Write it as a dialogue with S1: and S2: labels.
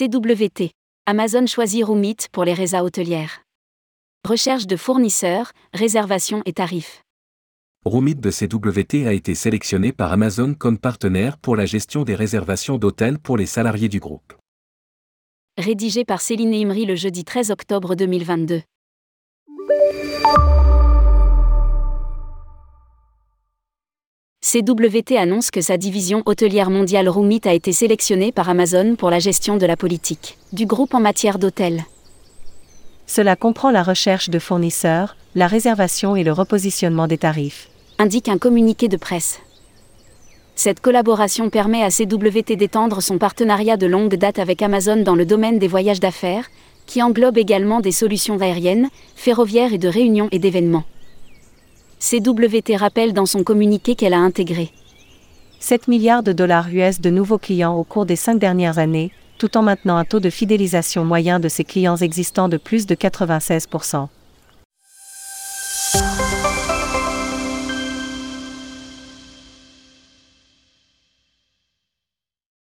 S1: CWT. Amazon choisit Roomit pour les résas hôtelières. Recherche de fournisseurs, réservation et tarifs.
S2: Roomit de CWT a été sélectionné par Amazon comme partenaire pour la gestion des réservations d'hôtels pour les salariés du groupe.
S1: Rédigé par Céline Imri le jeudi 13 octobre 2022. CWT annonce que sa division hôtelière mondiale Roomit a été sélectionnée par Amazon pour la gestion de la politique du groupe en matière d'hôtels.
S3: Cela comprend la recherche de fournisseurs, la réservation et le repositionnement des tarifs.
S1: Indique un communiqué de presse. Cette collaboration permet à CWT d'étendre son partenariat de longue date avec Amazon dans le domaine des voyages d'affaires, qui englobe également des solutions aériennes, ferroviaires et de réunions et d'événements. CWT rappelle dans son communiqué qu'elle a intégré
S3: 7 milliards de dollars US de nouveaux clients au cours des cinq dernières années, tout en maintenant un taux de fidélisation moyen de ses clients existants de plus de 96%.